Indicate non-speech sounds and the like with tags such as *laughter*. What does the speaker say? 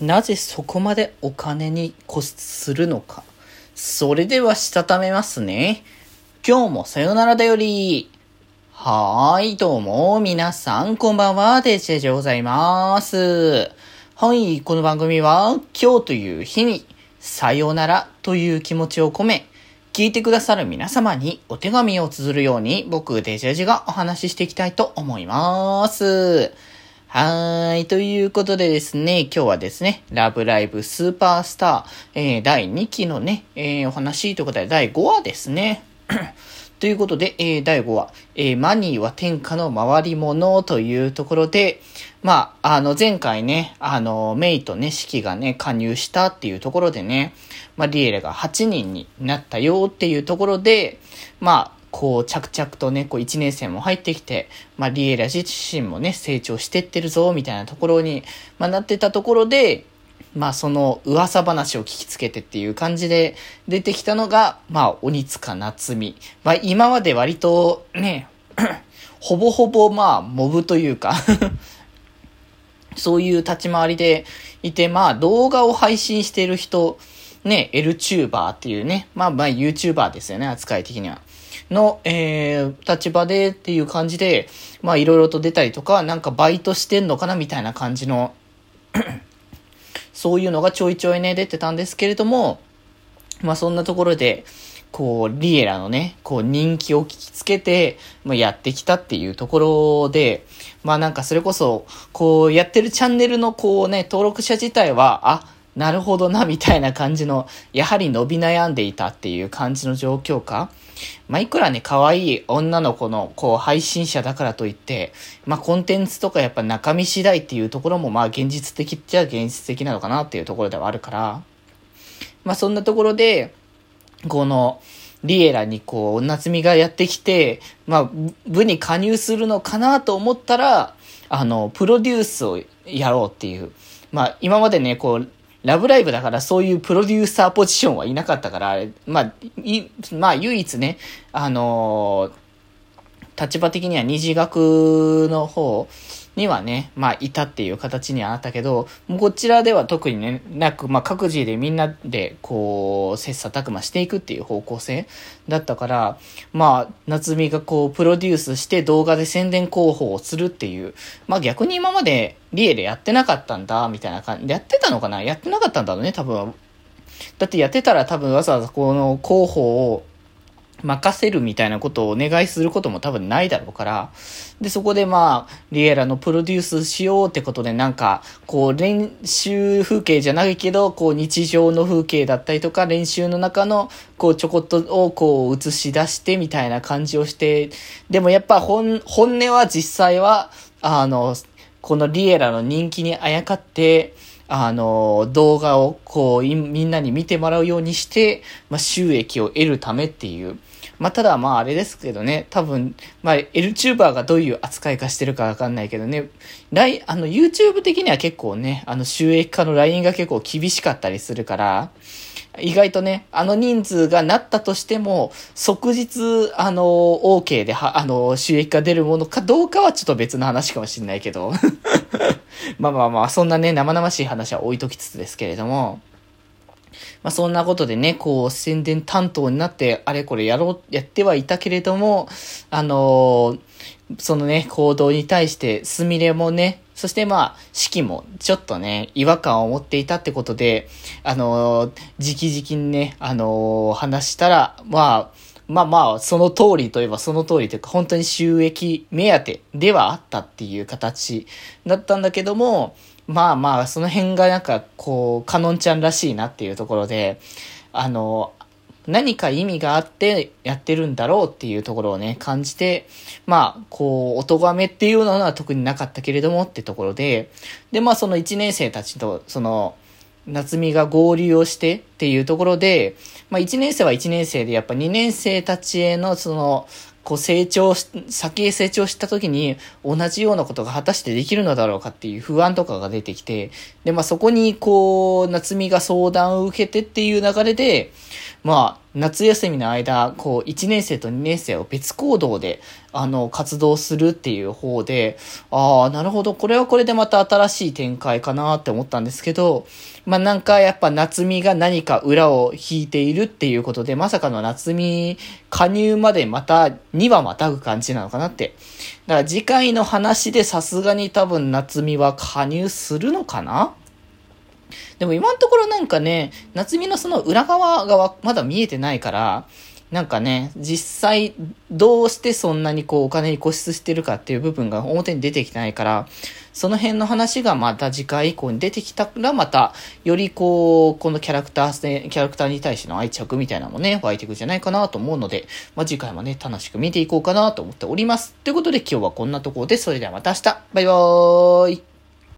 なぜそこまでお金に固執するのか。それではしたためますね。今日もさよならだより。はーい、どうも、皆さん、こんばんは、デジェジでございます。はい、この番組は、今日という日に、さよならという気持ちを込め、聞いてくださる皆様にお手紙を綴るように、僕、デジェジがお話ししていきたいと思います。はーい。ということでですね、今日はですね、ラブライブスーパースター、えー、第2期のね、えー、お話ということで、第5話ですね。*clears throat* ということで、えー、第5話、えー、マニーは天下の回り物というところで、まあ、あの、前回ね、あの、メイとね、四季がね、加入したっていうところでね、まあ、リエレが8人になったよっていうところで、まあ、こう、着々とね、こう、1年生も入ってきて、まあ、リエラ自身もね、成長してってるぞ、みたいなところに、まあ、なってたところで、まあ、その噂話を聞きつけてっていう感じで出てきたのが、まあ、鬼塚夏美。まあ、今まで割とね、*clears throat* ほぼほぼまあ、モブというか *laughs* そういう立ち回りでいて、まあ、動画を配信してる人、ね、エルチューバーっていうね、まあまあ YouTuber ですよね、扱い的には。の、えー、立場でっていう感じで、まあいろいろと出たりとか、なんかバイトしてんのかなみたいな感じの *clears throat* そういうのがちょいちょいね、出てたんですけれども、まあそんなところで、こう、リエラのね、こう人気を聞きつけて、まあ、やってきたっていうところで、まあなんかそれこそ、こうやってるチャンネルのこうね、登録者自体は、あ、なるほどな、みたいな感じの、やはり伸び悩んでいたっていう感じの状況か。まあ、いくらね、可愛い女の子の、こう、配信者だからといって、まあ、コンテンツとかやっぱ中身次第っていうところも、まあ、現実的っちゃ現実的なのかなっていうところではあるから、まあ、そんなところで、この、リエラにこう、夏美がやってきて、まあ、部に加入するのかなと思ったら、あの、プロデュースをやろうっていう。まあ、今までね、こう、ラブライブだからそういうプロデューサーポジションはいなかったから、まあ、まあ、唯一ね、あのー、立場的には二次学の方にはね、まあ、いたっていう形にはあったけど、こちらでは特にね、なく、まあ、各自でみんなで、こう、切磋琢磨していくっていう方向性だったから、まあ、夏美がこう、プロデュースして動画で宣伝広報をするっていう、まあ、逆に今までリエでやってなかったんだ、みたいな感じ、やってたのかな？やってなかったんだろうね、多分。だってやってたら多分わざわざこの広報を任せるみたいなことをお願いすることも多分ないだろうから、で、そこでまあ、リエラのプロデュースしようってことでなんか、こう練習風景じゃないけど、こう日常の風景だったりとか、練習の中の、こうちょこっとをこう映し出してみたいな感じをして、でもやっぱ本、本音は実際は、あの、このリエラの人気にあやかって、あの、動画をこう、みんなに見てもらうようにして、まあ、収益を得るためっていう、まあ、ただまああれですけどね、多分、まあ、LTuber がどういう扱いかしてるかわかんないけどね、来、あの、YouTube 的には結構ね、あの、収益化のラインが結構厳しかったりするから、意外とね、あの人数がなったとしても、即日、あの、OK で、は、あの、収益化出るものかどうかはちょっと別の話かもしれないけど。*laughs* まあまあまあ、そんなね、生々しい話は置いときつつですけれども、まあそんなことでね、こう宣伝担当になってあれこれやろう、やってはいたけれども、あのー、そのね、行動に対してすみれもね、そしてまあ、式もちょっとね、違和感を持っていたってことで、あのー、直々にね、あのー、話したら、まあ、まあまあ、その通りといえばその通りというか、本当に収益目当てではあったっていう形だったんだけども、まあまあ、その辺がなんか、こう、かのんちゃんらしいなっていうところで、あの、何か意味があってやってるんだろうっていうところをね、感じて、まあ、こう、お咎めっていうのは特になかったけれどもってところで、で、まあその1年生たちと、その、夏美が合流をしてっていうところで、まあ1年生は1年生でやっぱ2年生たちへのその、こう成長し、先へ成長した時に同じようなことが果たしてできるのだろうかっていう不安とかが出てきて、で、まあそこにこう、夏美が相談を受けてっていう流れで、まあ、夏休みの間、こう、1年生と2年生を別行動で、あの、活動するっていう方で、ああ、なるほど、これはこれでまた新しい展開かなって思ったんですけど、まあ、なんかやっぱ夏美が何か裏を引いているっていうことで、まさかの夏美加入までまた2話またぐ感じなのかなって。だから次回の話でさすがに多分夏美は加入するのかなでも今のところなんかね、夏美のその裏側がまだ見えてないから、なんかね、実際どうしてそんなにこうお金に固執してるかっていう部分が表に出てきてないから、その辺の話がまた次回以降に出てきたらまた、よりこう、このキャラクター、キャラクターに対しての愛着みたいなのもね、湧いていくんじゃないかなと思うので、まあ、次回もね、楽しく見ていこうかなと思っております。ということで今日はこんなところで、それではまた明日バイバーイ